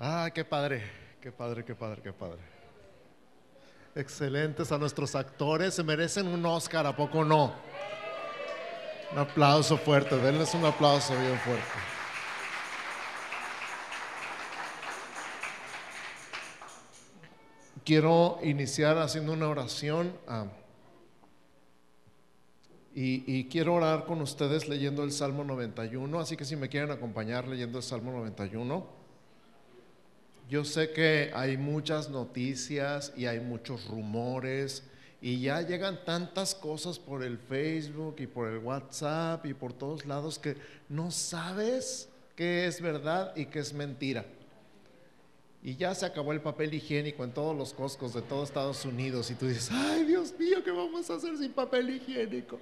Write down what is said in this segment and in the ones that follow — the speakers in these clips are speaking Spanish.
Ah, qué padre, qué padre, qué padre, qué padre. Excelentes a nuestros actores, se merecen un Oscar, ¿a poco no? Un aplauso fuerte, denles un aplauso bien fuerte. Quiero iniciar haciendo una oración ah, y, y quiero orar con ustedes leyendo el Salmo 91, así que si me quieren acompañar leyendo el Salmo 91. Yo sé que hay muchas noticias y hay muchos rumores y ya llegan tantas cosas por el Facebook y por el WhatsApp y por todos lados que no sabes qué es verdad y qué es mentira. Y ya se acabó el papel higiénico en todos los coscos de todo Estados Unidos y tú dices, ay Dios mío, ¿qué vamos a hacer sin papel higiénico?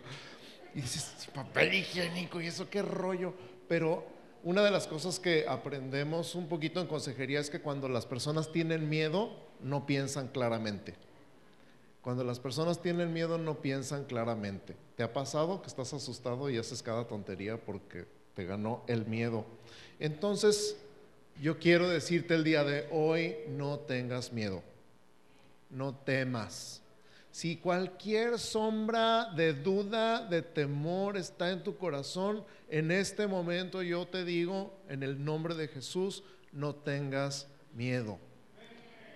Y dices, papel higiénico y eso qué rollo. Pero una de las cosas que aprendemos un poquito en consejería es que cuando las personas tienen miedo, no piensan claramente. Cuando las personas tienen miedo, no piensan claramente. ¿Te ha pasado que estás asustado y haces cada tontería porque te ganó el miedo? Entonces, yo quiero decirte el día de hoy, no tengas miedo, no temas. Si cualquier sombra de duda, de temor está en tu corazón, en este momento yo te digo, en el nombre de Jesús, no tengas miedo,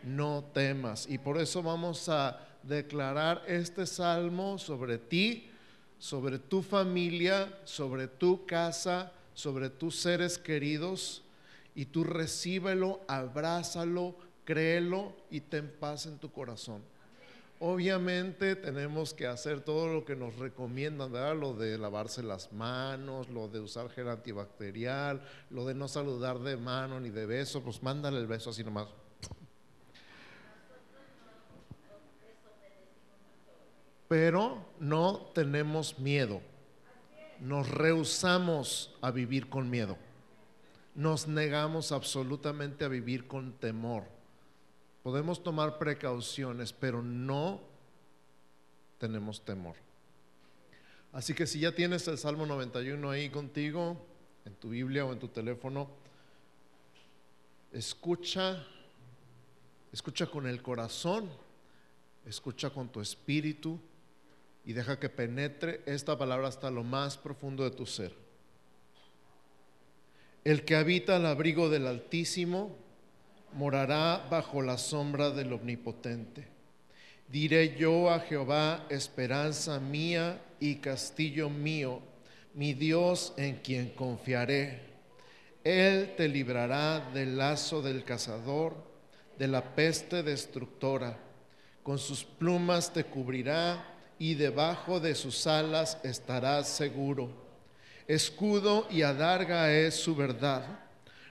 no temas. Y por eso vamos a declarar este salmo sobre ti, sobre tu familia, sobre tu casa, sobre tus seres queridos. Y tú recíbelo, abrázalo, créelo y ten paz en tu corazón. Obviamente tenemos que hacer todo lo que nos recomiendan, ¿verdad? Lo de lavarse las manos, lo de usar gel antibacterial, lo de no saludar de mano ni de beso, pues mándale el beso así nomás. Pero no tenemos miedo. Nos rehusamos a vivir con miedo. Nos negamos absolutamente a vivir con temor Podemos tomar precauciones, pero no tenemos temor. Así que si ya tienes el Salmo 91 ahí contigo, en tu Biblia o en tu teléfono, escucha, escucha con el corazón, escucha con tu espíritu y deja que penetre esta palabra hasta lo más profundo de tu ser. El que habita al abrigo del Altísimo, morará bajo la sombra del Omnipotente. Diré yo a Jehová, esperanza mía y castillo mío, mi Dios en quien confiaré. Él te librará del lazo del cazador, de la peste destructora. Con sus plumas te cubrirá y debajo de sus alas estarás seguro. Escudo y adarga es su verdad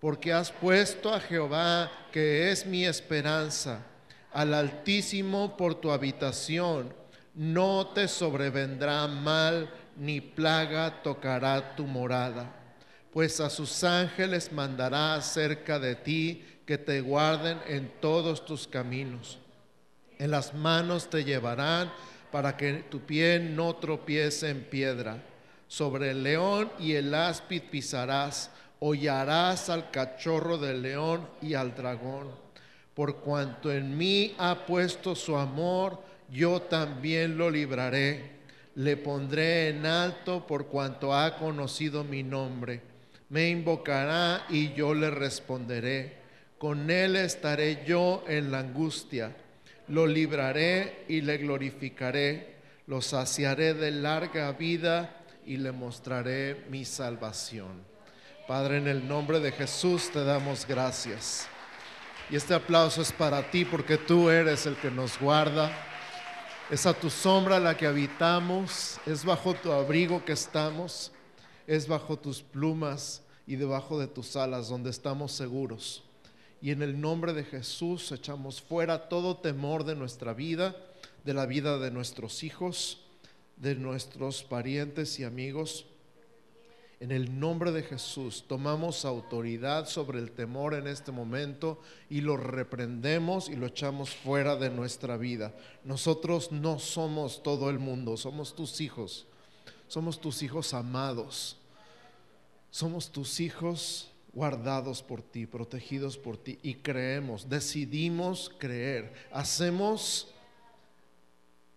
porque has puesto a Jehová, que es mi esperanza, al Altísimo por tu habitación. No te sobrevendrá mal, ni plaga tocará tu morada, pues a sus ángeles mandará cerca de ti que te guarden en todos tus caminos. En las manos te llevarán para que tu pie no tropiece en piedra. Sobre el león y el áspid pisarás hollarás al cachorro del león y al dragón. Por cuanto en mí ha puesto su amor, yo también lo libraré. Le pondré en alto por cuanto ha conocido mi nombre. Me invocará y yo le responderé. Con él estaré yo en la angustia. Lo libraré y le glorificaré. Lo saciaré de larga vida y le mostraré mi salvación. Padre, en el nombre de Jesús te damos gracias. Y este aplauso es para ti porque tú eres el que nos guarda. Es a tu sombra la que habitamos, es bajo tu abrigo que estamos, es bajo tus plumas y debajo de tus alas donde estamos seguros. Y en el nombre de Jesús echamos fuera todo temor de nuestra vida, de la vida de nuestros hijos, de nuestros parientes y amigos. En el nombre de Jesús tomamos autoridad sobre el temor en este momento y lo reprendemos y lo echamos fuera de nuestra vida. Nosotros no somos todo el mundo, somos tus hijos, somos tus hijos amados, somos tus hijos guardados por ti, protegidos por ti y creemos, decidimos creer, hacemos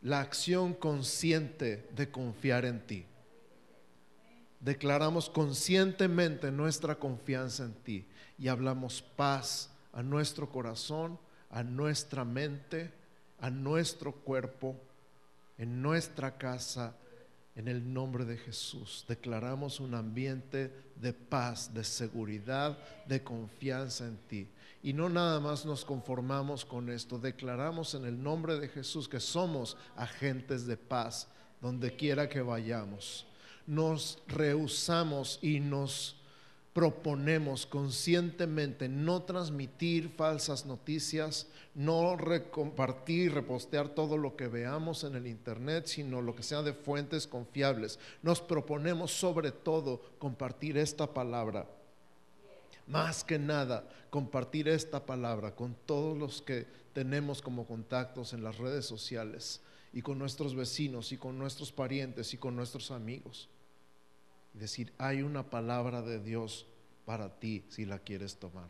la acción consciente de confiar en ti declaramos conscientemente nuestra confianza en ti y hablamos paz a nuestro corazón, a nuestra mente, a nuestro cuerpo, en nuestra casa, en el nombre de Jesús. Declaramos un ambiente de paz, de seguridad, de confianza en ti. Y no nada más nos conformamos con esto, declaramos en el nombre de Jesús que somos agentes de paz donde quiera que vayamos nos rehusamos y nos proponemos conscientemente no transmitir falsas noticias, no compartir, repostear todo lo que veamos en el Internet, sino lo que sea de fuentes confiables. Nos proponemos sobre todo compartir esta palabra. Más que nada, compartir esta palabra con todos los que tenemos como contactos en las redes sociales y con nuestros vecinos y con nuestros parientes y con nuestros amigos y decir, hay una palabra de Dios para ti si la quieres tomar.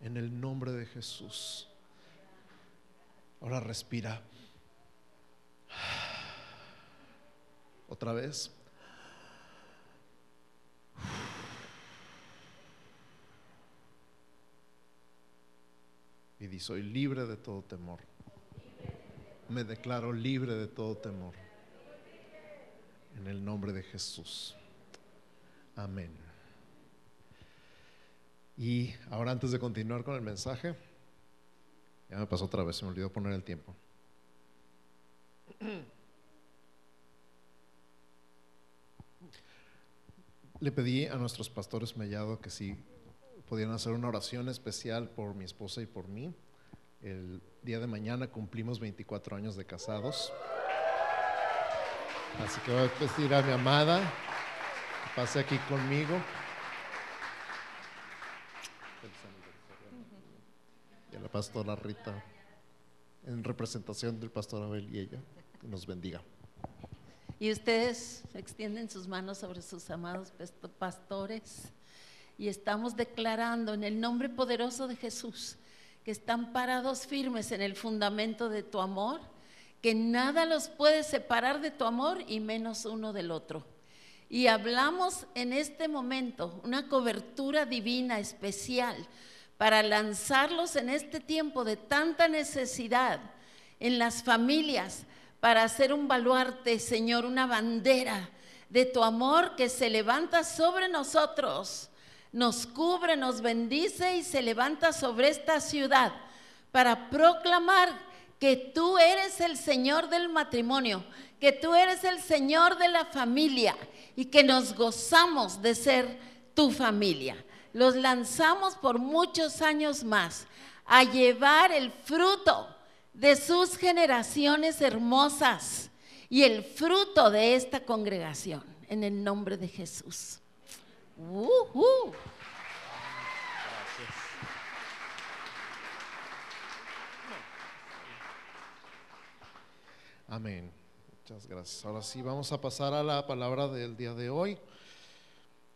En el nombre de Jesús. Ahora respira. Otra vez. Y di, soy libre de todo temor. Me declaro libre de todo temor. En el nombre de Jesús. Amén. Y ahora antes de continuar con el mensaje, ya me pasó otra vez, se me olvidó poner el tiempo. Le pedí a nuestros pastores mellado que si podían hacer una oración especial por mi esposa y por mí. El día de mañana cumplimos 24 años de casados. Así que voy a pedir a mi amada Pase aquí conmigo. Y a la pastora Rita, en representación del pastor Abel y ella, que nos bendiga. Y ustedes extienden sus manos sobre sus amados pastores y estamos declarando en el nombre poderoso de Jesús que están parados firmes en el fundamento de tu amor, que nada los puede separar de tu amor y menos uno del otro y hablamos en este momento una cobertura divina especial para lanzarlos en este tiempo de tanta necesidad en las familias, para hacer un baluarte, Señor, una bandera de tu amor que se levanta sobre nosotros, nos cubre, nos bendice y se levanta sobre esta ciudad para proclamar que tú eres el Señor del matrimonio, que tú eres el Señor de la familia y que nos gozamos de ser tu familia. Los lanzamos por muchos años más a llevar el fruto de sus generaciones hermosas y el fruto de esta congregación en el nombre de Jesús. Amén. Muchas gracias. Ahora sí, vamos a pasar a la palabra del día de hoy.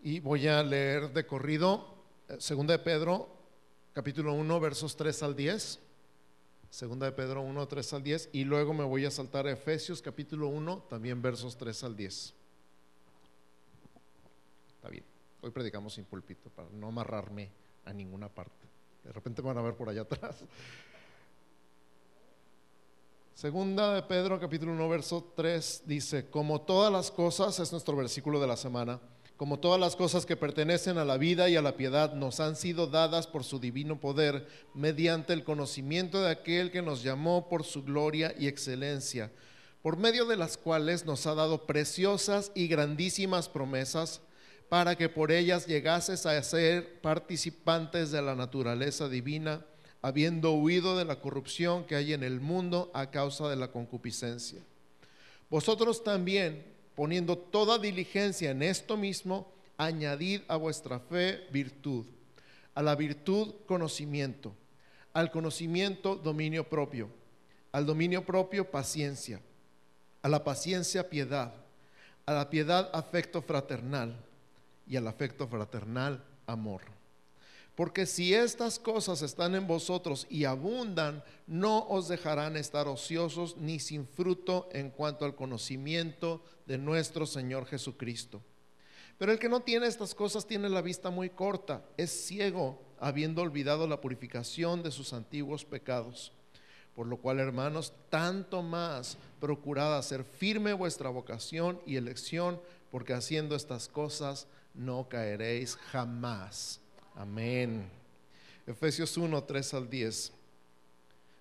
Y voy a leer de corrido, eh, segunda de Pedro, capítulo 1, versos 3 al 10. Segunda de Pedro 1, 3 al 10. Y luego me voy a saltar a Efesios, capítulo 1, también versos 3 al 10. Está bien. Hoy predicamos sin pulpito para no amarrarme a ninguna parte. De repente van a ver por allá atrás. Segunda de Pedro, capítulo 1, verso 3, dice, como todas las cosas, es nuestro versículo de la semana, como todas las cosas que pertenecen a la vida y a la piedad nos han sido dadas por su divino poder, mediante el conocimiento de aquel que nos llamó por su gloria y excelencia, por medio de las cuales nos ha dado preciosas y grandísimas promesas, para que por ellas llegases a ser participantes de la naturaleza divina, habiendo huido de la corrupción que hay en el mundo a causa de la concupiscencia. Vosotros también, poniendo toda diligencia en esto mismo, añadid a vuestra fe virtud, a la virtud conocimiento, al conocimiento dominio propio, al dominio propio paciencia, a la paciencia piedad, a la piedad afecto fraternal y al afecto fraternal amor. Porque si estas cosas están en vosotros y abundan, no os dejarán estar ociosos ni sin fruto en cuanto al conocimiento de nuestro Señor Jesucristo. Pero el que no tiene estas cosas tiene la vista muy corta, es ciego, habiendo olvidado la purificación de sus antiguos pecados. Por lo cual, hermanos, tanto más procurad hacer firme vuestra vocación y elección, porque haciendo estas cosas no caeréis jamás. Amén. Efesios 1, 3 al 10.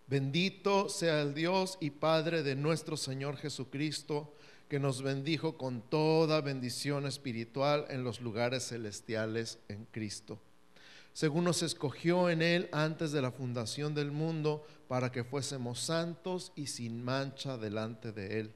Bendito sea el Dios y Padre de nuestro Señor Jesucristo, que nos bendijo con toda bendición espiritual en los lugares celestiales en Cristo, según nos escogió en Él antes de la fundación del mundo, para que fuésemos santos y sin mancha delante de Él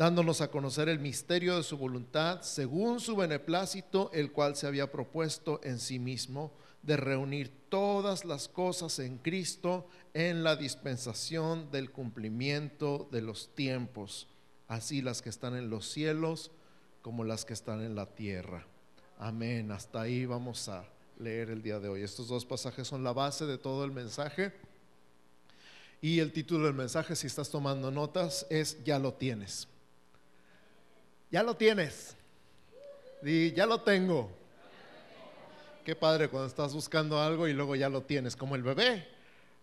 dándonos a conocer el misterio de su voluntad, según su beneplácito, el cual se había propuesto en sí mismo, de reunir todas las cosas en Cristo en la dispensación del cumplimiento de los tiempos, así las que están en los cielos como las que están en la tierra. Amén. Hasta ahí vamos a leer el día de hoy. Estos dos pasajes son la base de todo el mensaje. Y el título del mensaje, si estás tomando notas, es Ya lo tienes. Ya lo tienes. Y ya lo tengo. Qué padre cuando estás buscando algo y luego ya lo tienes, como el bebé,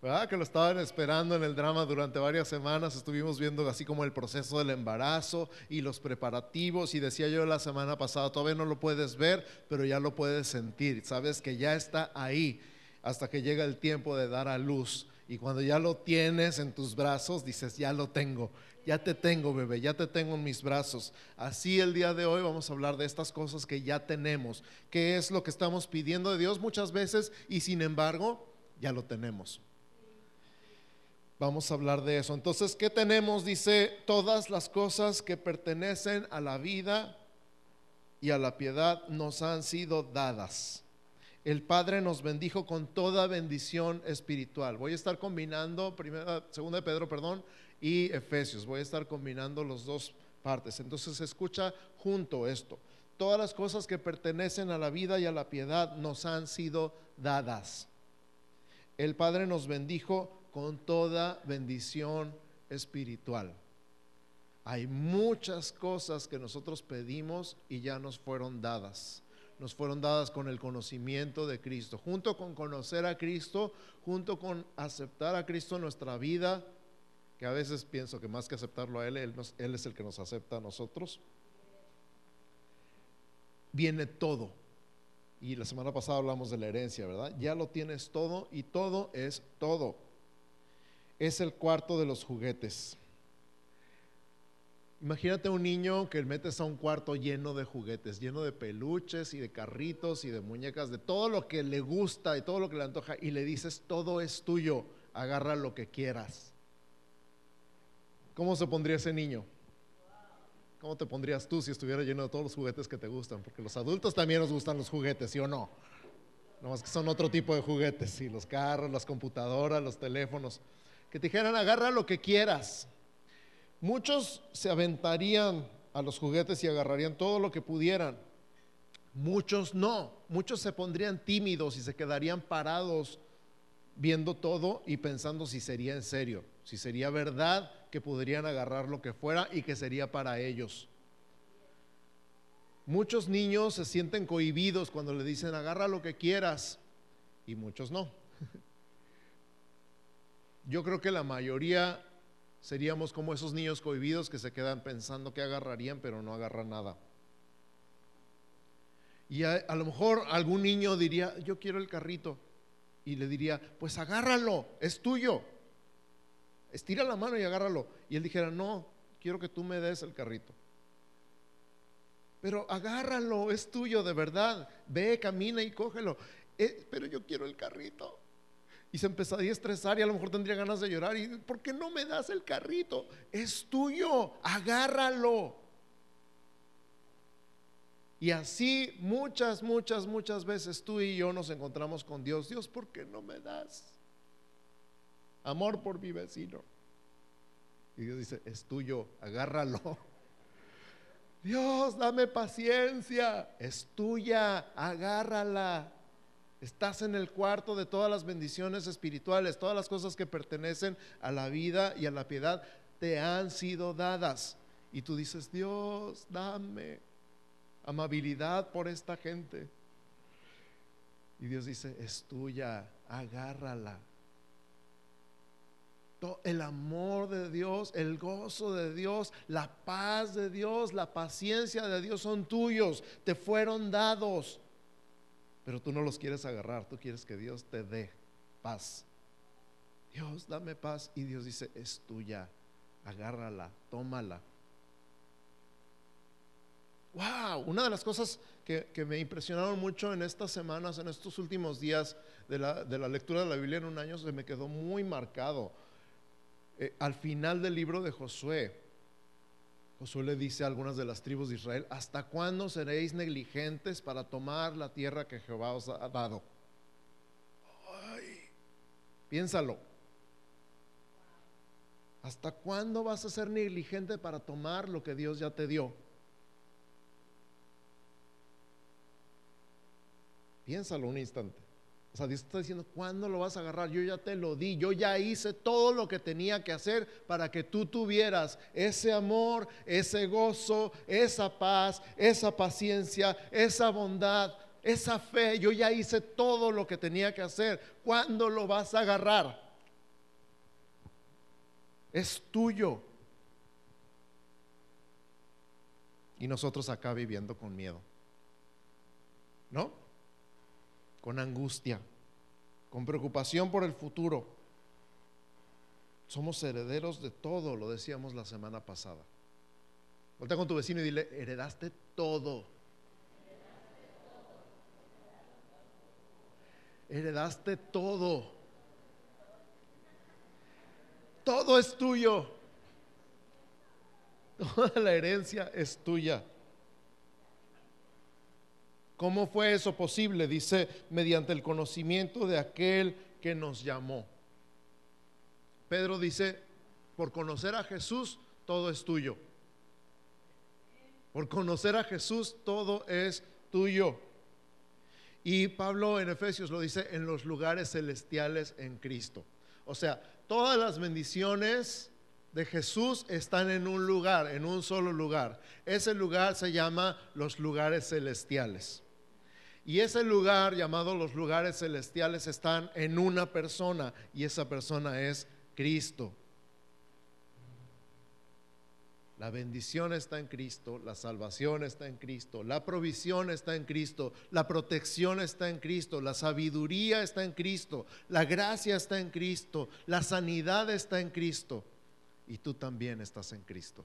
¿verdad? Que lo estaban esperando en el drama durante varias semanas. Estuvimos viendo así como el proceso del embarazo y los preparativos. Y decía yo la semana pasada, todavía no lo puedes ver, pero ya lo puedes sentir. Sabes que ya está ahí hasta que llega el tiempo de dar a luz. Y cuando ya lo tienes en tus brazos, dices, ya lo tengo ya te tengo, bebé, ya te tengo en mis brazos. Así el día de hoy vamos a hablar de estas cosas que ya tenemos, que es lo que estamos pidiendo de Dios muchas veces y sin embargo ya lo tenemos. Vamos a hablar de eso. Entonces, ¿qué tenemos? Dice, todas las cosas que pertenecen a la vida y a la piedad nos han sido dadas. El Padre nos bendijo con toda bendición espiritual. Voy a estar combinando, primera, segunda de Pedro, perdón, y Efesios. Voy a estar combinando los dos partes. Entonces escucha junto esto. Todas las cosas que pertenecen a la vida y a la piedad nos han sido dadas. El Padre nos bendijo con toda bendición espiritual. Hay muchas cosas que nosotros pedimos y ya nos fueron dadas. Nos fueron dadas con el conocimiento de Cristo. Junto con conocer a Cristo, junto con aceptar a Cristo en nuestra vida, que a veces pienso que más que aceptarlo a Él, Él, es el que nos acepta a nosotros. Viene todo. Y la semana pasada hablamos de la herencia, ¿verdad? Ya lo tienes todo y todo es todo. Es el cuarto de los juguetes. Imagínate un niño que metes a un cuarto lleno de juguetes, lleno de peluches y de carritos y de muñecas, de todo lo que le gusta y todo lo que le antoja, y le dices, todo es tuyo, agarra lo que quieras. ¿Cómo se pondría ese niño? ¿Cómo te pondrías tú si estuviera lleno de todos los juguetes que te gustan? Porque los adultos también nos gustan los juguetes, ¿sí o no? No más que son otro tipo de juguetes, sí, los carros, las computadoras, los teléfonos. Que te dijeran, agarra lo que quieras. Muchos se aventarían a los juguetes y agarrarían todo lo que pudieran. Muchos no. Muchos se pondrían tímidos y se quedarían parados viendo todo y pensando si sería en serio, si sería verdad que podrían agarrar lo que fuera y que sería para ellos. Muchos niños se sienten cohibidos cuando le dicen agarra lo que quieras y muchos no. Yo creo que la mayoría seríamos como esos niños cohibidos que se quedan pensando que agarrarían pero no agarran nada. Y a, a, lo mejor algún niño diría, yo quiero el carrito. Y le diría, pues agárralo, es tuyo. Estira la mano y agárralo. Y él dijera, no, quiero que tú me des el carrito. Pero agárralo, es tuyo de verdad. Ve, camina y cógelo. Eh, pero yo quiero el carrito. Y se empezaría a estresar y a lo mejor tendría ganas de llorar. ¿Y por qué no me das el carrito? Es tuyo, agárralo. Y así muchas, muchas, muchas veces tú y yo nos encontramos con Dios. Dios, ¿por qué no me das? Amor por mi vecino. Y Dios dice, es tuyo, agárralo. Dios, dame paciencia, es tuya, agárrala. Estás en el cuarto de todas las bendiciones espirituales, todas las cosas que pertenecen a la vida y a la piedad te han sido dadas. Y tú dices, Dios, dame amabilidad por esta gente. Y Dios dice, es tuya, agárrala el amor de Dios, el gozo de Dios, la paz de Dios, la paciencia de Dios son tuyos, te fueron dados. Pero tú no los quieres agarrar, tú quieres que Dios te dé paz. Dios, dame paz. Y Dios dice, es tuya, agárrala, tómala. Wow, una de las cosas que, me impresionaron mucho en estas semanas, en estos últimos días de la, de la lectura de la Biblia en un año, se me quedó muy marcado eh, al final del libro de Josué, Josué le dice a algunas de las tribus de Israel, ¿hasta cuándo seréis negligentes para tomar la tierra que Jehová os ha dado? Ay, piénsalo. ¿Hasta cuándo vas a ser negligente para tomar lo que Dios ya te dio? Piénsalo un instante. O sea, Dios está diciendo, ¿cuándo lo vas a agarrar? Yo ya te lo di, yo ya hice todo lo que tenía que hacer para que tú tuvieras ese amor, ese gozo, esa paz, esa paciencia, esa bondad, esa fe. Yo ya hice todo lo que tenía que hacer. ¿Cuándo lo vas a agarrar? Es tuyo. Y nosotros acá viviendo con miedo. ¿No? Con angustia, con preocupación por el futuro. Somos herederos de todo, lo decíamos la semana pasada. Volta con tu vecino y dile, heredaste todo. Heredaste todo. Todo es tuyo. Toda la herencia es tuya. ¿Cómo fue eso posible? Dice, mediante el conocimiento de aquel que nos llamó. Pedro dice, por conocer a Jesús, todo es tuyo. Por conocer a Jesús, todo es tuyo. Y Pablo en Efesios lo dice, en los lugares celestiales en Cristo. O sea, todas las bendiciones de Jesús están en un lugar, en un solo lugar. Ese lugar se llama los lugares celestiales. Y ese lugar llamado los lugares celestiales están en una persona y esa persona es Cristo. La bendición está en Cristo, la salvación está en Cristo, la provisión está en Cristo, la protección está en Cristo, la sabiduría está en Cristo, la gracia está en Cristo, la sanidad está en Cristo y tú también estás en Cristo.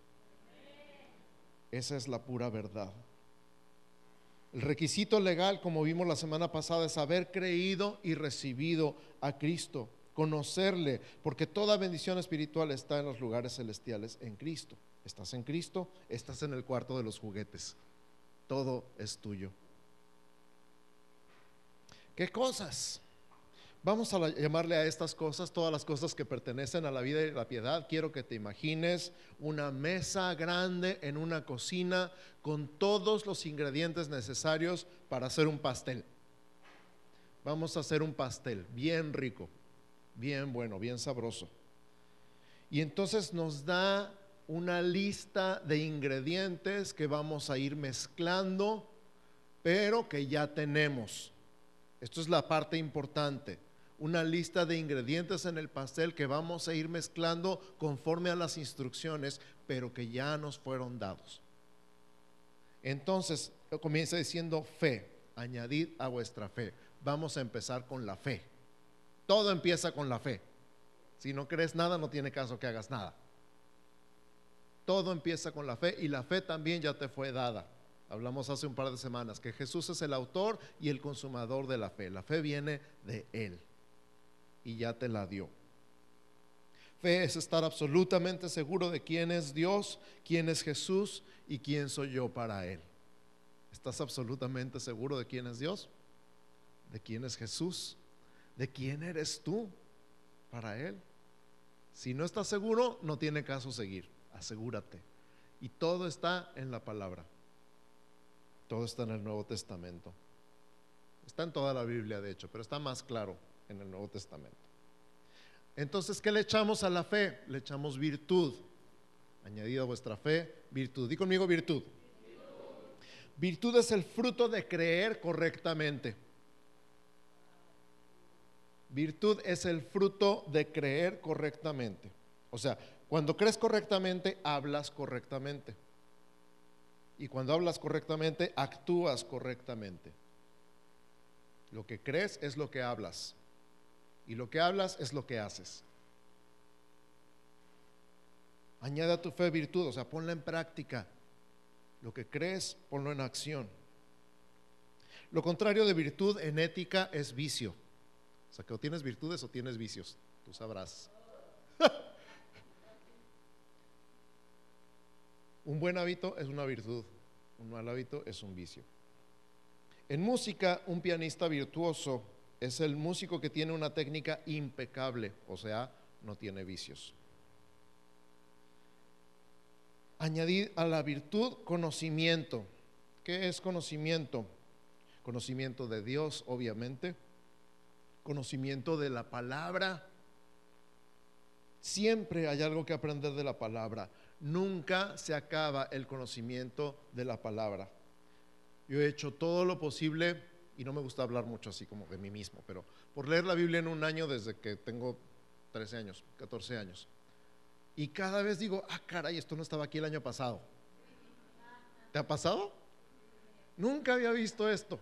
Esa es la pura verdad. El requisito legal, como vimos la semana pasada, es haber creído y recibido a Cristo, conocerle, porque toda bendición espiritual está en los lugares celestiales en Cristo. Estás en Cristo, estás en el cuarto de los juguetes. Todo es tuyo. ¿Qué cosas? Vamos a llamarle a estas cosas, todas las cosas que pertenecen a la vida y la piedad. Quiero que te imagines una mesa grande en una cocina con todos los ingredientes necesarios para hacer un pastel. Vamos a hacer un pastel bien rico, bien bueno, bien sabroso. Y entonces nos da una lista de ingredientes que vamos a ir mezclando, pero que ya tenemos. Esto es la parte importante. Una lista de ingredientes en el pastel que vamos a ir mezclando conforme a las instrucciones, pero que ya nos fueron dados. Entonces, comienza diciendo fe, añadid a vuestra fe. Vamos a empezar con la fe. Todo empieza con la fe. Si no crees nada, no tiene caso que hagas nada. Todo empieza con la fe y la fe también ya te fue dada. Hablamos hace un par de semanas que Jesús es el autor y el consumador de la fe. La fe viene de Él y ya te la dio. Fe es estar absolutamente seguro de quién es Dios, quién es Jesús y quién soy yo para Él. ¿Estás absolutamente seguro de quién es Dios? ¿De quién es Jesús? ¿De quién eres tú para Él? Si no estás seguro, no tiene caso seguir. Asegúrate. Y todo está en la palabra. Todo está en el Nuevo Testamento. Está en toda la Biblia, de hecho, pero está más claro en el Nuevo Testamento. Entonces, ¿qué le echamos a la fe? Le echamos virtud. Añadido a vuestra fe, virtud. Di conmigo virtud. Virtud es el fruto de creer correctamente. Virtud es el fruto de creer correctamente. O sea, cuando crees correctamente, hablas correctamente. Y cuando hablas correctamente, actúas correctamente. Lo que crees es lo que hablas. Y lo que hablas es lo que haces. Añade a tu fe virtud, o sea, ponla en práctica. Lo que crees, ponlo en acción. Lo contrario de virtud en ética es vicio. O sea, que o tienes virtudes o tienes vicios. Tú sabrás. un buen hábito es una virtud. Un mal hábito es un vicio. En música, un pianista virtuoso es el músico que tiene una técnica impecable, o sea, no tiene vicios. Añadir a la virtud conocimiento. ¿Qué es conocimiento? Conocimiento de Dios, obviamente. Conocimiento de la palabra. Siempre hay algo que aprender de la palabra. Nunca se acaba el conocimiento de la palabra. Yo he hecho todo lo posible, y no me gusta hablar mucho así como de mí mismo, pero por leer la Biblia en un año desde que tengo 13 años, 14 años. Y cada vez digo, ah, caray, esto no estaba aquí el año pasado. ¿Te ha pasado? Nunca había visto esto.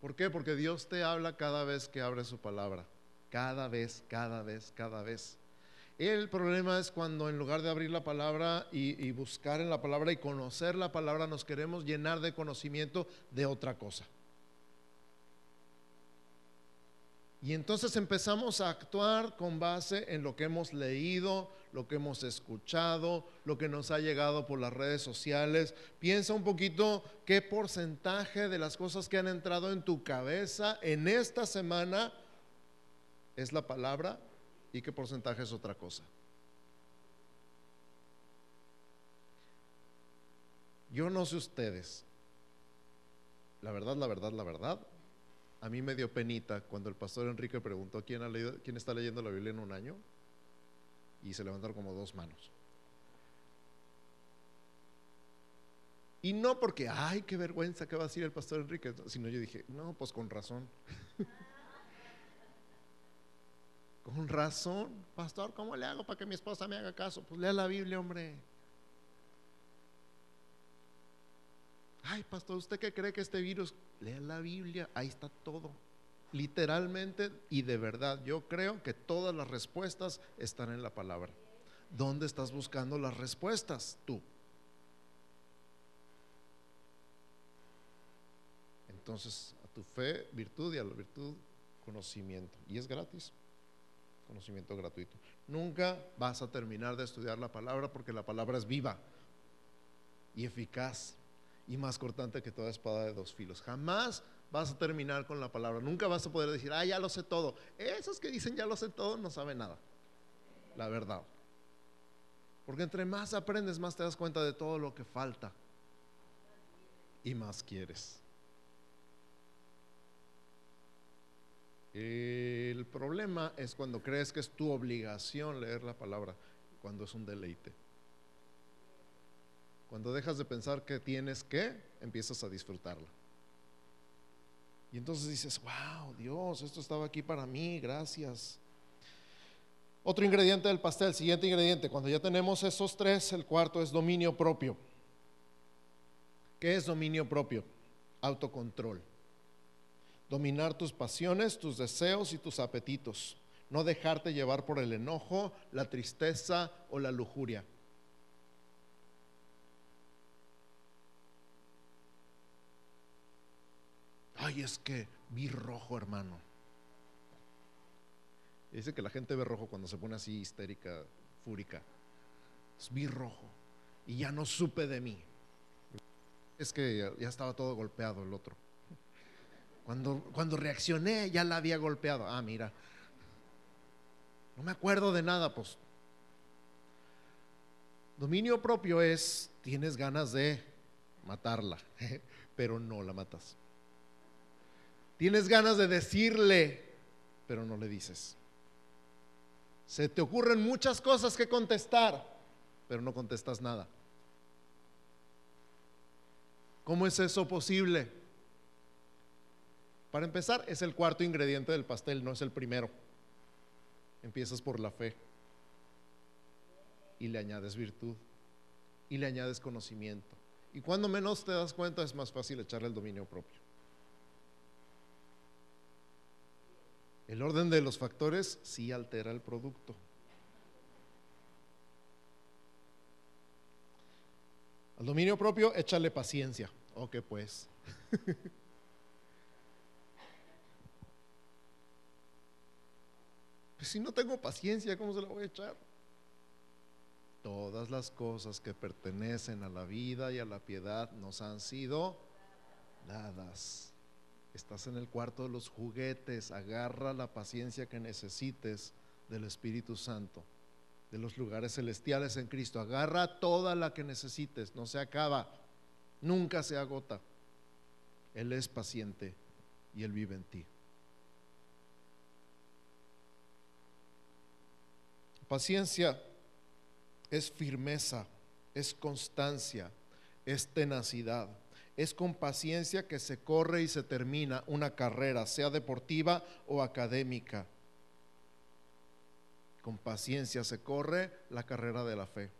¿Por qué? Porque Dios te habla cada vez que abre su palabra. Cada vez, cada vez, cada vez. El problema es cuando en lugar de abrir la palabra y, buscar en la palabra y conocer la palabra, nos queremos llenar de conocimiento de otra cosa. Y entonces empezamos a actuar con base en lo que hemos leído, lo que hemos escuchado, lo que nos ha llegado por las redes sociales. Piensa un poquito qué porcentaje de las cosas que han entrado en tu cabeza en esta semana es la palabra y qué porcentaje es otra cosa. Yo no sé ustedes. La verdad, la verdad, la verdad. A mí me dio penita cuando el pastor Enrique preguntó quién, ha leído, quién está leyendo la Biblia en un año y se levantaron como dos manos. Y no porque, ay, qué vergüenza que va a decir el pastor Enrique, sino yo dije, no, pues con razón. Con razón, pastor, ¿cómo le hago para que mi esposa me haga caso? Pues lea la Biblia, hombre. Ay, pastor, ¿usted qué cree que este virus? Lea la Biblia, ahí está todo. Literalmente y de verdad, yo creo que todas las respuestas están en la palabra. ¿Dónde estás buscando las respuestas tú? Entonces, a tu fe, virtud y a la virtud, conocimiento. Y es gratis conocimiento gratuito. Nunca vas a terminar de estudiar la palabra porque la palabra es viva y eficaz y más cortante que toda espada de dos filos. Jamás vas a terminar con la palabra. Nunca vas a poder decir, ah, ya lo sé todo. Esos que dicen ya lo sé todo no saben nada. La verdad. Porque entre más aprendes, más te das cuenta de todo lo que falta. Y más quieres. El problema es cuando crees que es tu obligación leer la palabra, cuando es un deleite. Cuando dejas de pensar que tienes que, empiezas a disfrutarla. Y entonces dices, wow, Dios, esto estaba aquí para mí, gracias. Otro ingrediente del pastel, siguiente ingrediente, cuando ya tenemos esos tres, el cuarto es dominio propio. ¿Qué es dominio propio? Autocontrol. Dominar tus pasiones, tus deseos y tus apetitos. No dejarte llevar por el enojo, la tristeza o la lujuria. Ay, es que vi rojo, hermano. Dice que la gente ve rojo cuando se pone así histérica, fúrica. vi rojo y ya no supe de mí. Es que ya estaba todo golpeado el otro. Cuando, cuando reaccioné ya la había golpeado. Ah, mira. No me acuerdo de nada, pues. Dominio propio es, tienes ganas de matarla, pero no la matas. Tienes ganas de decirle, pero no le dices. Se te ocurren muchas cosas que contestar, pero no contestas nada. ¿Cómo es eso posible? Para empezar, es el cuarto ingrediente del pastel, no es el primero. Empiezas por la fe y le añades virtud y le añades conocimiento. Y cuando menos te das cuenta es más fácil echarle el dominio propio. El orden de los factores sí altera el producto. Al dominio propio, échale paciencia. Ok, pues. pues si no tengo paciencia, ¿cómo se la voy a echar? Todas las cosas que pertenecen a la vida y a la piedad nos han sido dadas. Estás en el cuarto de los juguetes, agarra la paciencia que necesites del Espíritu Santo, de los lugares celestiales en Cristo. Agarra toda la que necesites, no se acaba, nunca se agota. Él es paciente y Él vive en ti. Paciencia es firmeza, es constancia, es tenacidad es con paciencia que se corre y se termina una carrera, sea deportiva o académica. Con paciencia se corre la carrera de la fe.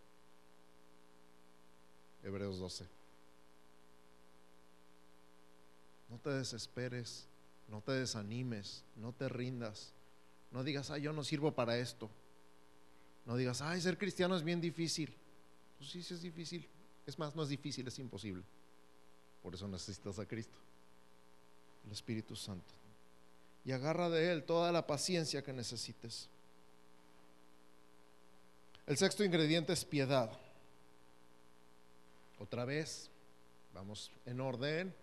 Hebreos 12. No te desesperes, no te desanimes, no te rindas. No digas, ay, yo no sirvo para esto. No digas, ay, ser cristiano es bien difícil. Pues sí, sí es difícil. Es más, no es difícil, es imposible. Por eso necesitas a Cristo, el Espíritu Santo. Y agarra de Él toda la paciencia que necesites. El sexto ingrediente es piedad. Otra vez, vamos en orden.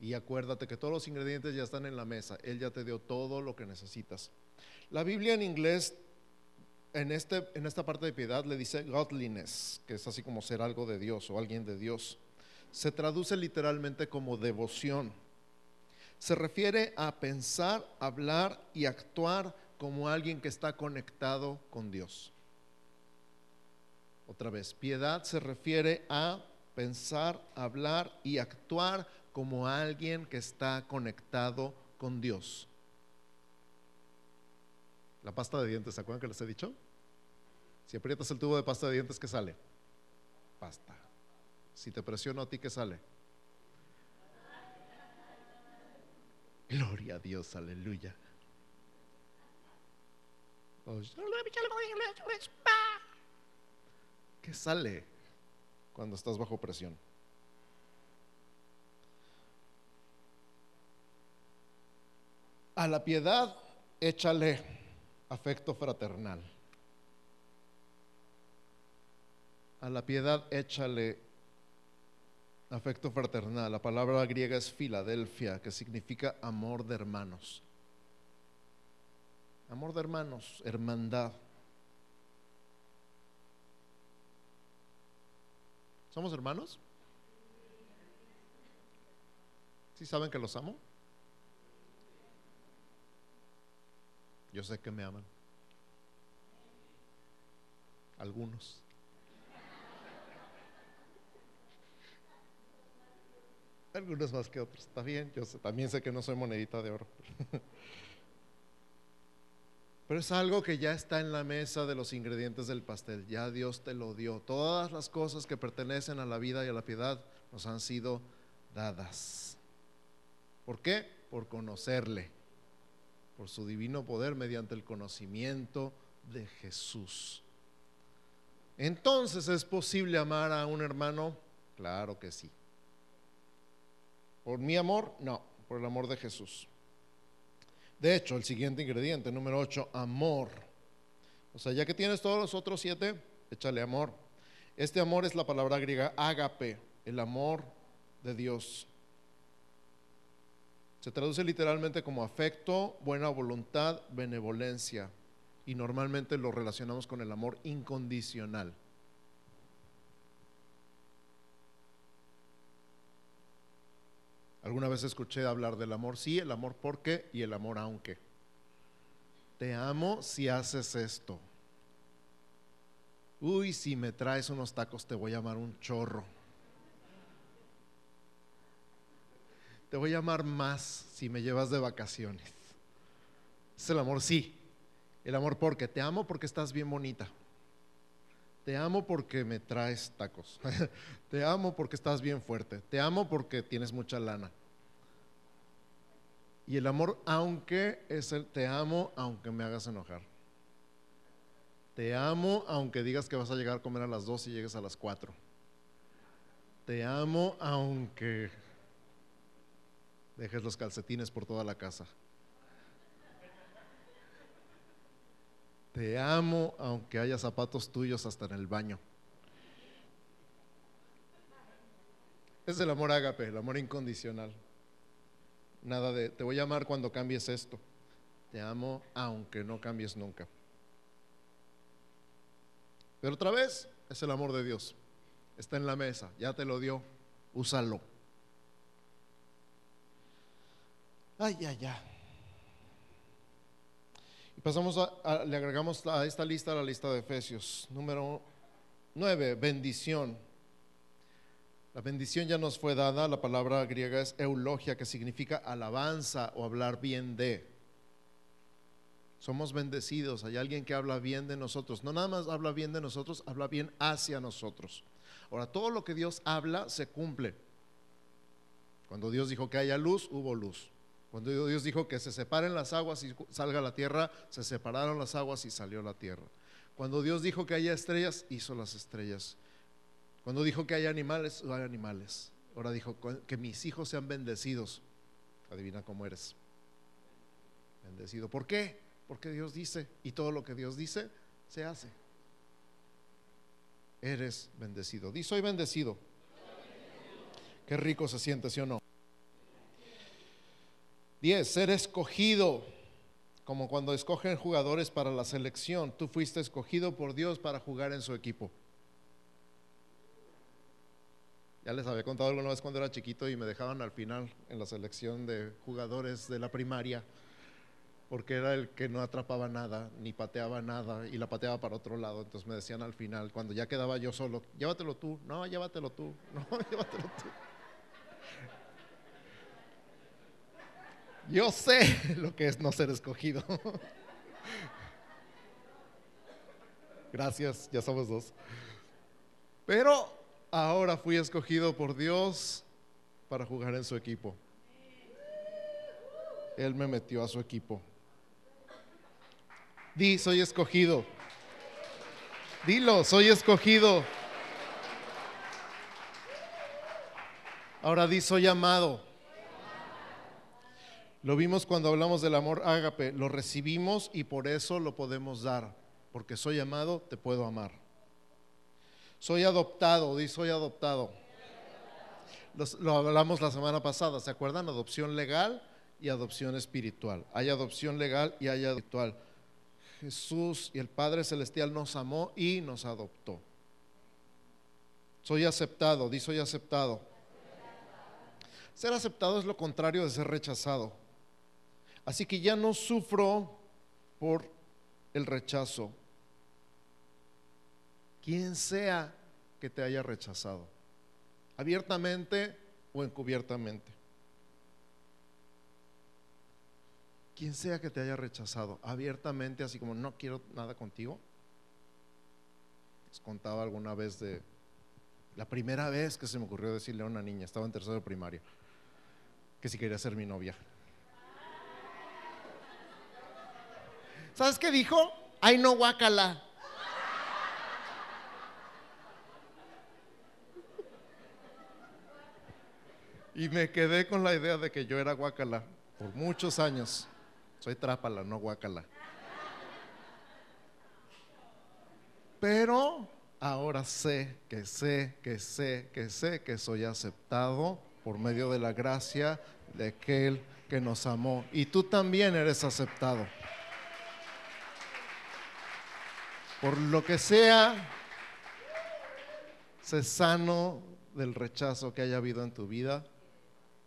Y acuérdate que todos los ingredientes ya están en la mesa. Él ya te dio todo lo que necesitas. La Biblia en inglés, en, este, en esta parte de piedad, le dice godliness, que es así como ser algo de Dios o alguien de Dios se traduce literalmente como devoción. Se refiere a pensar, hablar y actuar como alguien que está conectado con Dios. Otra vez, piedad se refiere a pensar, hablar y actuar como alguien que está conectado con Dios. La pasta de dientes, ¿se acuerdan que les he dicho? Si aprietas el tubo de pasta de dientes, ¿qué sale? Pasta. Si te presiono a ti, ¿qué sale? Gloria a Dios, aleluya. ¿Qué sale cuando estás bajo presión? A la piedad échale afecto fraternal. A la piedad échale Afecto fraternal. La palabra griega es Filadelfia, que significa amor de hermanos. Amor de hermanos, hermandad. ¿Somos hermanos? ¿Sí saben que los amo? Yo sé que me aman. Algunos. Algunos más que otros. Está bien, yo también sé que no soy monedita de oro. Pero es algo que ya está en la mesa de los ingredientes del pastel. Ya Dios te lo dio. Todas las cosas que pertenecen a la vida y a la piedad nos han sido dadas. ¿Por qué? Por conocerle. Por su divino poder mediante el conocimiento de Jesús. Entonces, ¿es posible amar a un hermano? Claro que sí. ¿Por mi amor? No, por el amor de Jesús. De hecho, el siguiente ingrediente, número 8, amor. O sea, ya que tienes todos los otros siete, échale amor. Este amor es la palabra griega ágape, el amor de Dios. Se traduce literalmente como afecto, buena voluntad, benevolencia. Y normalmente lo relacionamos con el amor incondicional. Alguna vez escuché hablar del amor sí, el amor porque y el amor aunque. Te amo si haces esto. Uy, si me traes unos tacos te voy a llamar un chorro. Te voy a llamar más si me llevas de vacaciones. Es el amor sí. El amor porque te amo porque estás bien bonita. Te amo porque me traes tacos. Te amo porque estás bien fuerte. Te amo porque tienes mucha lana. Y el amor, aunque es el te amo, aunque me hagas enojar. Te amo, aunque digas que vas a llegar a comer a las dos y llegues a las cuatro. Te amo, aunque dejes los calcetines por toda la casa. Te amo aunque haya zapatos tuyos hasta en el baño. Es el amor ágape, el amor incondicional. Nada de te voy a amar cuando cambies esto. Te amo aunque no cambies nunca. Pero otra vez es el amor de Dios. Está en la mesa, ya te lo dio, úsalo. Ay, ay, ay. Y pasamos a, le agregamos a esta lista la lista de Efesios. Número 9, bendición. La bendición ya nos fue dada, la palabra griega es eulogia, que significa alabanza o hablar bien de. Somos bendecidos, hay alguien que habla bien de nosotros. No nada más habla bien de nosotros, habla bien hacia nosotros. Ahora, todo lo que Dios habla se cumple. Cuando Dios dijo que haya luz, hubo luz. Cuando Dios dijo que se separen las aguas y salga la tierra, se separaron las aguas y salió la tierra. Cuando Dios dijo que haya estrellas, hizo las estrellas. Cuando dijo que haya animales, hay animales. Ahora dijo que mis hijos sean bendecidos. Adivina cómo eres. Bendecido. ¿Por qué? Porque Dios dice y todo lo que Dios dice se hace. Eres bendecido. Di, soy bendecido. Qué rico se siente, ¿sí o no? 10. Ser escogido, como cuando escogen jugadores para la selección. Tú fuiste escogido por Dios para jugar en su equipo. Ya les había contado alguna vez cuando era chiquito y me dejaban al final en la selección de jugadores de la primaria, porque era el que no atrapaba nada, ni pateaba nada, y la pateaba para otro lado. Entonces me decían al final, cuando ya quedaba yo solo, llévatelo tú, no, llévatelo tú, no, llévatelo tú. Yo sé lo que es no ser escogido. Gracias, ya somos dos. Pero ahora fui escogido por Dios para jugar en su equipo. Él me metió a su equipo. Di, soy escogido. Dilo, soy escogido. Ahora di, soy amado. Lo vimos cuando hablamos del amor ágape, lo recibimos y por eso lo podemos dar, porque soy amado, te puedo amar. Soy adoptado, di soy adoptado. lo hablamos la semana pasada, ¿se acuerdan? Adopción legal y adopción espiritual. Hay adopción legal y hay espiritual. Jesús y el Padre Celestial nos amó y nos adoptó. Soy aceptado, di soy aceptado. Ser aceptado es lo contrario de ser rechazado. Así que ya no sufro por el rechazo. Quien sea que te haya rechazado, abiertamente o encubiertamente. Quien sea que te haya rechazado, abiertamente, así como no quiero nada contigo. Les contaba alguna vez de la primera vez que se me ocurrió decirle a una niña, estaba en tercero de primaria, que si quería ser mi novia. ¿Sabes qué dijo? Ay, no, guácala. Y me quedé con la idea de que yo era guácala por muchos años. Soy trápala, no guácala. Pero ahora sé que sé, que sé, que sé que soy aceptado por medio de la gracia de aquel que nos amó. Y tú también eres aceptado. Por lo que sea, sé sano del rechazo que haya habido en tu vida,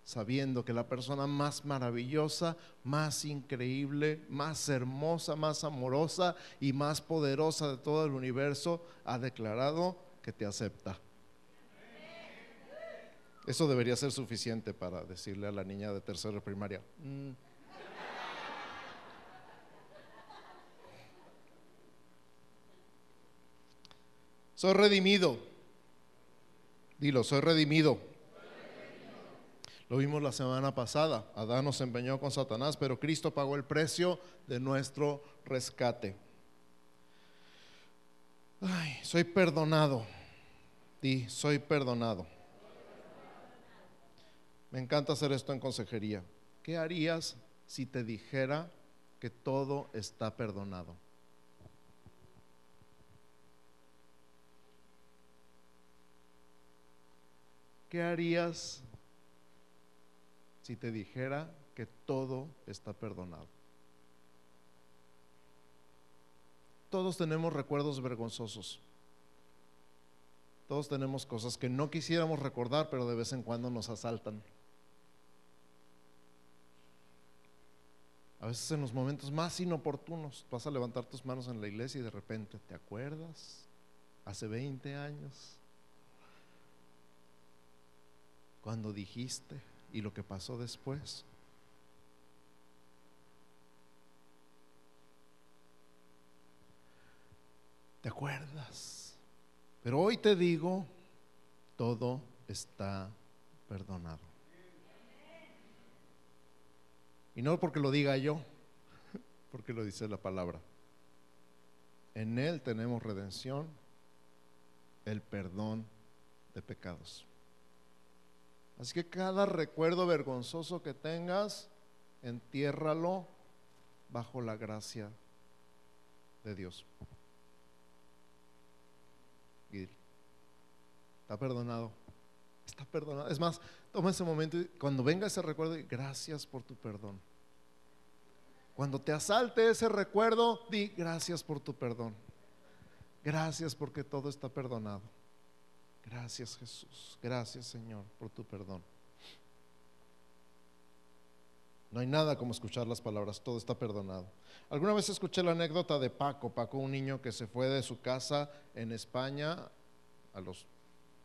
sabiendo que la persona más maravillosa, más increíble, más hermosa, más amorosa y más poderosa de todo el universo ha declarado que te acepta. Eso debería ser suficiente para decirle a la niña de tercera primaria. Mm". Soy redimido. Dilo, soy redimido. Lo vimos la semana pasada. Adán nos empeñó con Satanás, pero Cristo pagó el precio de nuestro rescate. Ay, soy perdonado. Di, soy perdonado. Me encanta hacer esto en consejería. ¿Qué harías si te dijera que todo está perdonado? ¿Qué harías si te dijera que todo está perdonado? Todos tenemos recuerdos vergonzosos. Todos tenemos cosas que no quisiéramos recordar, pero de vez en cuando nos asaltan. A veces en los momentos más inoportunos vas a levantar tus manos en la iglesia y de repente te acuerdas, hace 20 años, cuando dijiste y lo que pasó después. ¿Te acuerdas? Pero hoy te digo, todo está perdonado. Y no porque lo diga yo, porque lo dice la palabra. En Él tenemos redención, el perdón de pecados. Así que cada recuerdo vergonzoso que tengas, entiérralo bajo la gracia de Dios. está perdonado. Está perdonado. Es más, toma ese momento y cuando venga ese recuerdo, gracias por tu perdón. Cuando te asalte ese recuerdo, di gracias por tu perdón. Gracias porque todo está perdonado. Gracias Jesús. Gracias Señor por tu perdón. No hay nada como escuchar las palabras, todo está perdonado. Alguna vez escuché la anécdota de Paco, Paco, un niño que se fue de su casa en España a los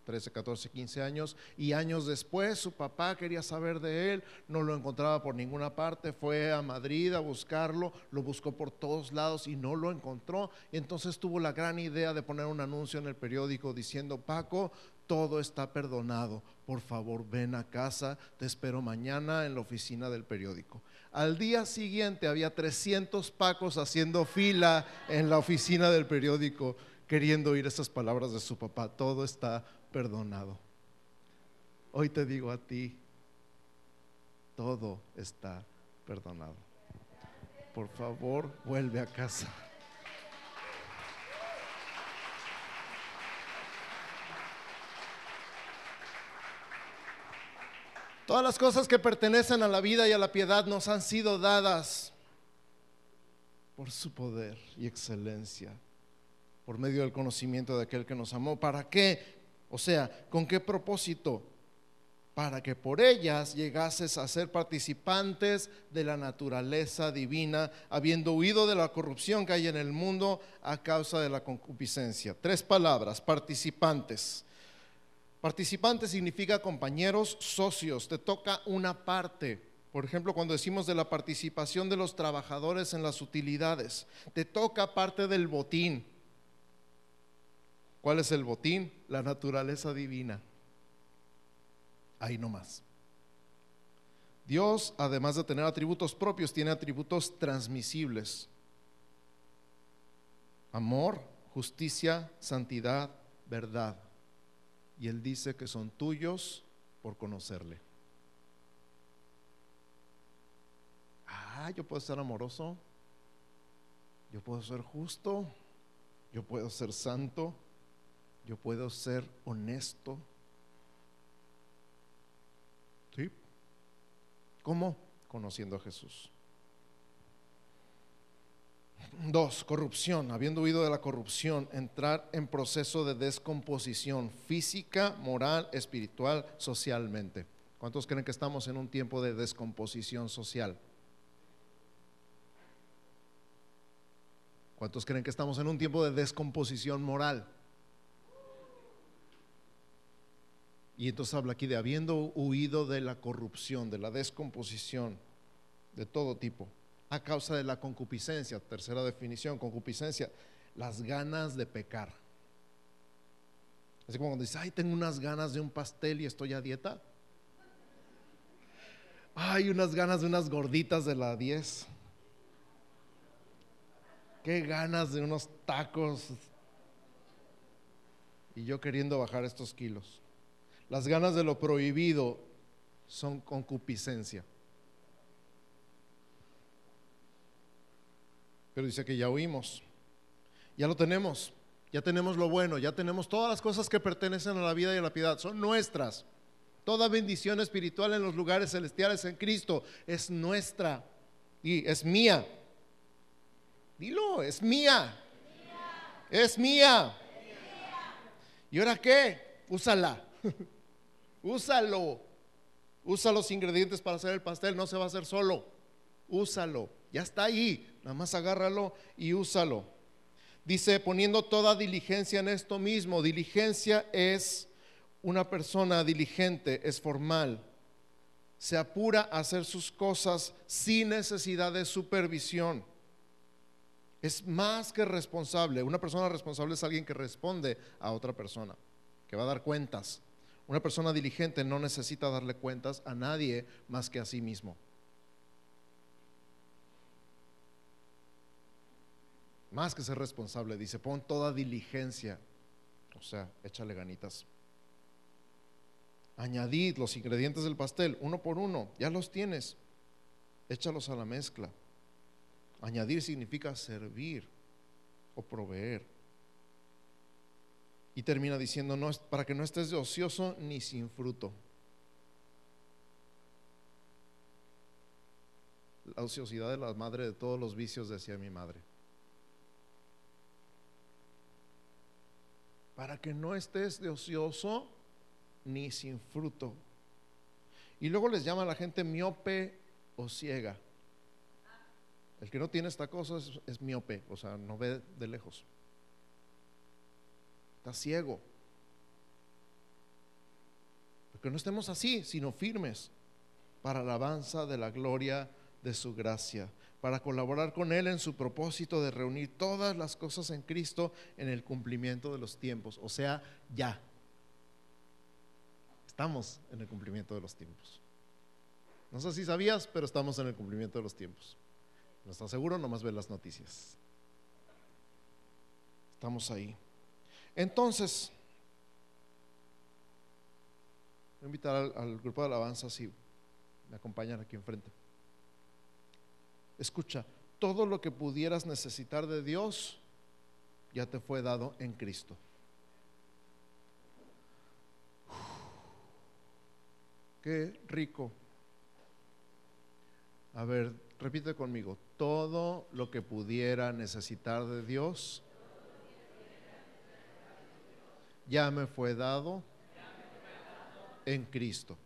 13, 14, 15 años, y años después su papá quería saber de él, no lo encontraba por ninguna parte, fue a Madrid a buscarlo, lo buscó por todos lados y no lo encontró. Entonces tuvo la gran idea de poner un anuncio en el periódico diciendo, Paco, todo está perdonado, por favor ven a casa, te espero mañana en la oficina del periódico. Al día siguiente había 300 Pacos haciendo fila en la oficina del periódico queriendo oír esas palabras de su papá. Todo está perdonado. Hoy te digo a ti, todo está perdonado. Por favor, vuelve a casa. Todas las cosas que pertenecen a la vida y a la piedad nos han sido dadas por su poder y excelencia, por medio del conocimiento de aquel que nos amó. ¿Para qué? O sea, ¿con qué propósito? para que por ellas llegases a ser participantes de la naturaleza divina, habiendo huido de la corrupción que hay en el mundo a causa de la concupiscencia. Tres palabras, participantes. Participantes significa compañeros, socios, te toca una parte. Por ejemplo, cuando decimos de la participación de los trabajadores en las utilidades, te toca parte del botín. ¿Cuál es el botín? La naturaleza divina ahí nomás. Dios, además de tener atributos propios, tiene atributos transmisibles. Amor, justicia, santidad, verdad. Y Él dice que son tuyos por conocerle. Ah, yo puedo ser amoroso, yo puedo ser justo, yo puedo ser santo, yo puedo ser honesto, ¿Cómo? Conociendo a Jesús. Dos, corrupción. Habiendo huido de la corrupción, entrar en proceso de descomposición física, moral, espiritual, socialmente. ¿Cuántos creen que estamos en un tiempo de descomposición social? ¿Cuántos creen que estamos en un tiempo de descomposición moral? Y entonces habla aquí de habiendo huido de la corrupción, de la descomposición, de todo tipo, a causa de la concupiscencia. Tercera definición, concupiscencia, las ganas de pecar. Así como cuando dices, ay, tengo unas ganas de un pastel y estoy a dieta. Ay, unas ganas de unas gorditas de la 10. Qué ganas de unos tacos. Y yo queriendo bajar estos kilos. Las ganas de lo prohibido son concupiscencia. Pero dice que ya oímos, ya lo tenemos, ya tenemos lo bueno, ya tenemos todas las cosas que pertenecen a la vida y a la piedad, son nuestras. Toda bendición espiritual en los lugares celestiales en Cristo es nuestra y es mía. Dilo, es mía. Es mía. ¿Y ahora qué? Úsala. Úsalo. Usa los ingredientes para hacer el pastel, no se va a hacer solo. Úsalo. Ya está ahí. Nada más agárralo y úsalo. Dice, poniendo toda diligencia en esto mismo. Diligencia es una persona diligente, es formal. Se apura a hacer sus cosas sin necesidad de supervisión. Es más que responsable. Una persona responsable es alguien que responde a otra persona, que va a dar cuentas. Una persona diligente no necesita darle cuentas a nadie más que a sí mismo. Más que ser responsable, dice, pon toda diligencia. O sea, échale ganitas. Añadid los ingredientes del pastel uno por uno, ya los tienes. Échalos a la mezcla. Añadir significa servir o proveer. Y termina diciendo, no, para que no estés de ocioso ni sin fruto. La ociosidad de la madre de todos los vicios, decía mi madre. Para que no estés de ocioso ni sin fruto. Y luego les llama a la gente miope o ciega. El que no tiene esta cosa es, es miope, o sea, no ve de lejos está ciego. Porque no estemos así, sino firmes para la alabanza de la gloria de su gracia, para colaborar con Él en su propósito de reunir todas las cosas en Cristo en el cumplimiento de los tiempos, o sea, ya. Estamos en el cumplimiento de los tiempos. No sé si sabías, pero estamos en el cumplimiento de los tiempos. ¿No estás seguro? Nomás ve las noticias. Estamos ahí. Entonces, voy a invitar al, grupo de alabanza si me acompañan aquí enfrente. Escucha, todo lo que pudieras necesitar de Dios ya te fue dado en Cristo. qué rico. A ver, repite conmigo, todo lo que pudiera necesitar de Dios ya me fue dado en Cristo.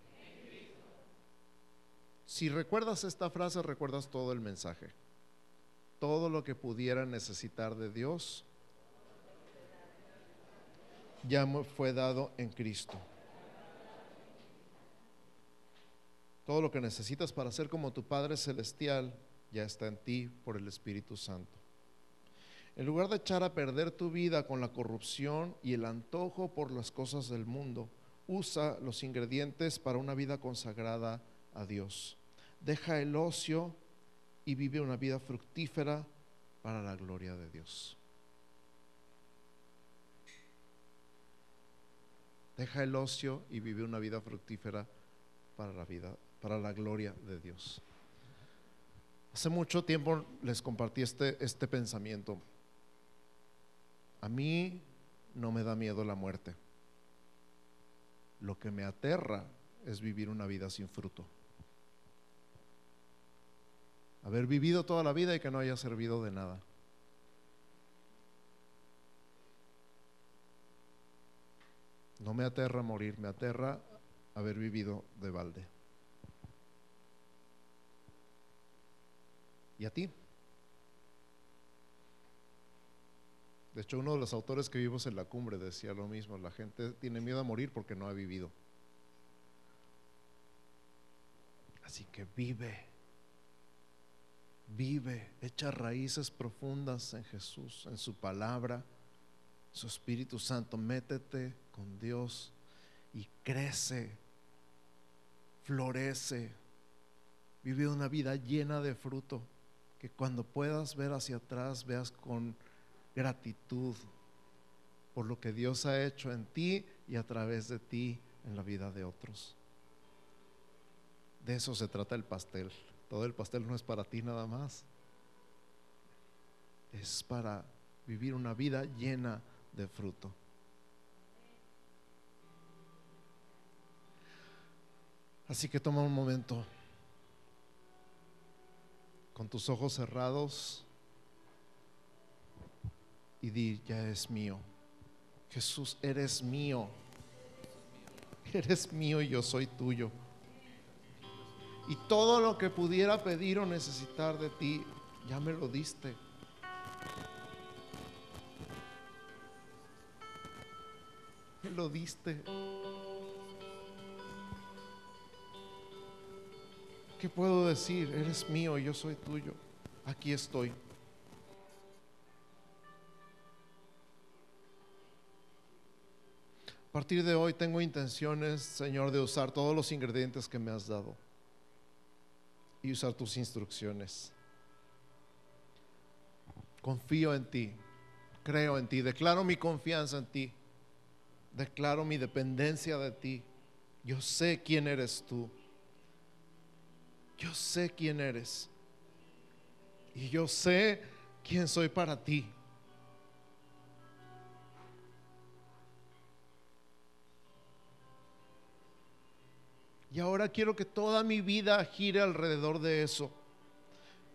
Si recuerdas esta frase, recuerdas todo el mensaje. Todo lo que pudiera necesitar de Dios ya me fue dado en Cristo. Todo lo que necesitas para ser como tu Padre Celestial ya está en ti por el Espíritu Santo. En lugar de echar a perder tu vida con la corrupción y el antojo por las cosas del mundo, usa los ingredientes para una vida consagrada a Dios. Deja el ocio y vive una vida fructífera para la gloria de Dios. Deja el ocio y vive una vida fructífera para la vida, para la gloria de Dios. Hace mucho tiempo les compartí este, este pensamiento. A mí no me da miedo la muerte. Lo que me aterra es vivir una vida sin fruto. Haber vivido toda la vida y que no haya servido de nada. No me aterra morir, me aterra haber vivido de balde. ¿Y a ti? De hecho, uno de los autores que vimos en la cumbre decía lo mismo, la gente tiene miedo a morir porque no ha vivido. Así que vive, vive, echa raíces profundas en Jesús, en su palabra, su Espíritu Santo, métete con Dios y crece, florece, vive una vida llena de fruto, que cuando puedas ver hacia atrás veas con gratitud por lo que Dios ha hecho en ti y a través de ti en la vida de otros. De eso se trata el pastel. Todo el pastel no es para ti nada más. Es para vivir una vida llena de fruto. Así que toma un momento con tus ojos cerrados y di, ya es mío. Jesús, eres mío. Eres mío y yo soy tuyo. Y todo lo que pudiera pedir o necesitar de ti, ya me lo diste. Me lo diste. ¿Qué puedo decir? Eres mío, y yo soy tuyo. Aquí estoy. Partir de hoy tengo intenciones, Señor, de usar todos los ingredientes que me has dado y usar tus instrucciones. Confío en ti, creo en ti, declaro mi confianza en ti, declaro mi dependencia de ti. Yo sé quién eres tú. Yo sé quién eres. Y yo sé quién soy para ti. Y ahora quiero que toda mi vida gire alrededor de eso.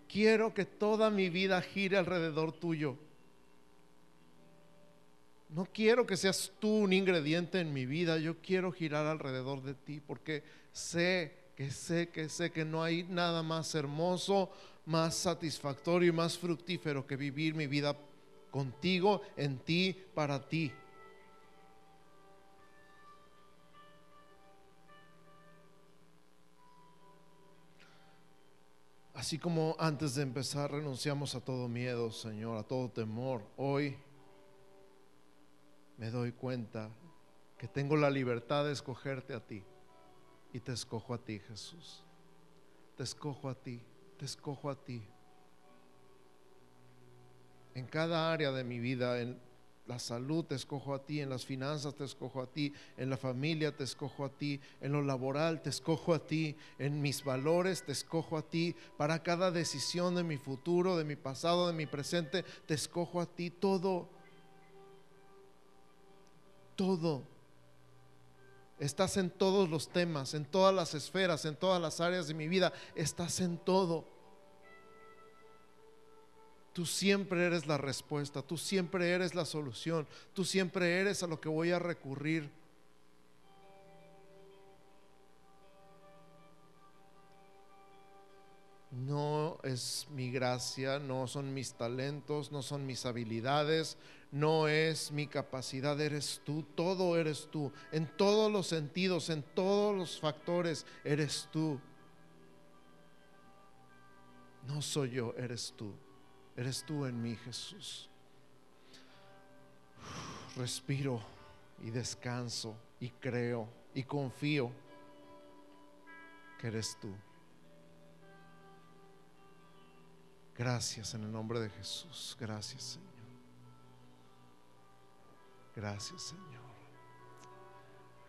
Quiero que toda mi vida gire alrededor tuyo. No quiero que seas tú un ingrediente en mi vida, yo quiero girar alrededor de ti porque sé que sé que sé que no hay nada más hermoso, más satisfactorio y más fructífero que vivir mi vida contigo, en ti, para ti. Así como antes de empezar renunciamos a todo miedo, Señor, a todo temor, hoy me doy cuenta que tengo la libertad de escogerte a ti. Y te escojo a ti, Jesús. Te escojo a ti, te escojo a ti. En cada área de mi vida, en la salud te escojo a ti, en las finanzas te escojo a ti, en la familia te escojo a ti, en lo laboral te escojo a ti, en mis valores te escojo a ti, para cada decisión de mi futuro, de mi pasado, de mi presente, te escojo a ti, todo, todo. Estás en todos los temas, en todas las esferas, en todas las áreas de mi vida, estás en todo. Tú siempre eres la respuesta, tú siempre eres la solución, tú siempre eres a lo que voy a recurrir. es mi gracia, no son mis talentos, no son mis habilidades, no es mi capacidad, eres tú, todo eres tú, en todos los sentidos, en todos los factores, eres tú. No soy yo, eres tú, eres tú en mí, Jesús. Respiro y descanso y creo y confío que eres tú. Gracias en el nombre de Jesús. Gracias, Señor. Gracias, Señor.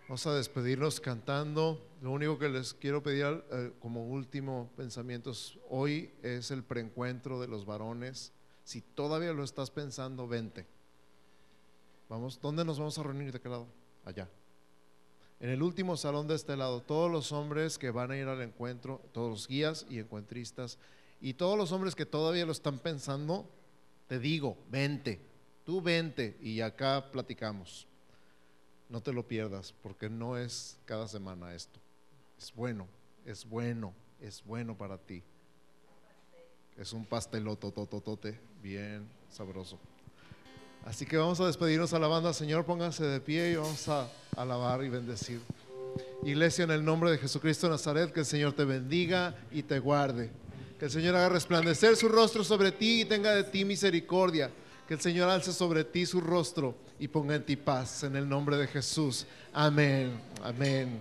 Vamos a despedirnos cantando. Lo único que les quiero pedir eh, como último pensamiento hoy es el preencuentro de los varones. Si todavía lo estás pensando, vente. Vamos, ¿dónde nos vamos a reunir? ¿De qué lado? Allá. En el último salón de este lado, todos los hombres que van a ir al encuentro, todos los guías y encuentristas, y todos los hombres que todavía lo están pensando, te digo, vente, tú vente y acá platicamos. No te lo pierdas, porque no es cada semana esto. Es bueno, es bueno, es bueno para ti. Es un pasteloto, tototote, bien sabroso. Así que vamos a despedirnos a la banda. Señor, pónganse de pie y vamos a alabar y bendecir. Iglesia, en el nombre de Jesucristo Nazaret, que el Señor te bendiga y te guarde. Que el Señor haga resplandecer su rostro sobre ti y tenga de ti misericordia. Que el Señor alce sobre ti su rostro y ponga en ti paz. En el nombre de Jesús. Amén. Amén.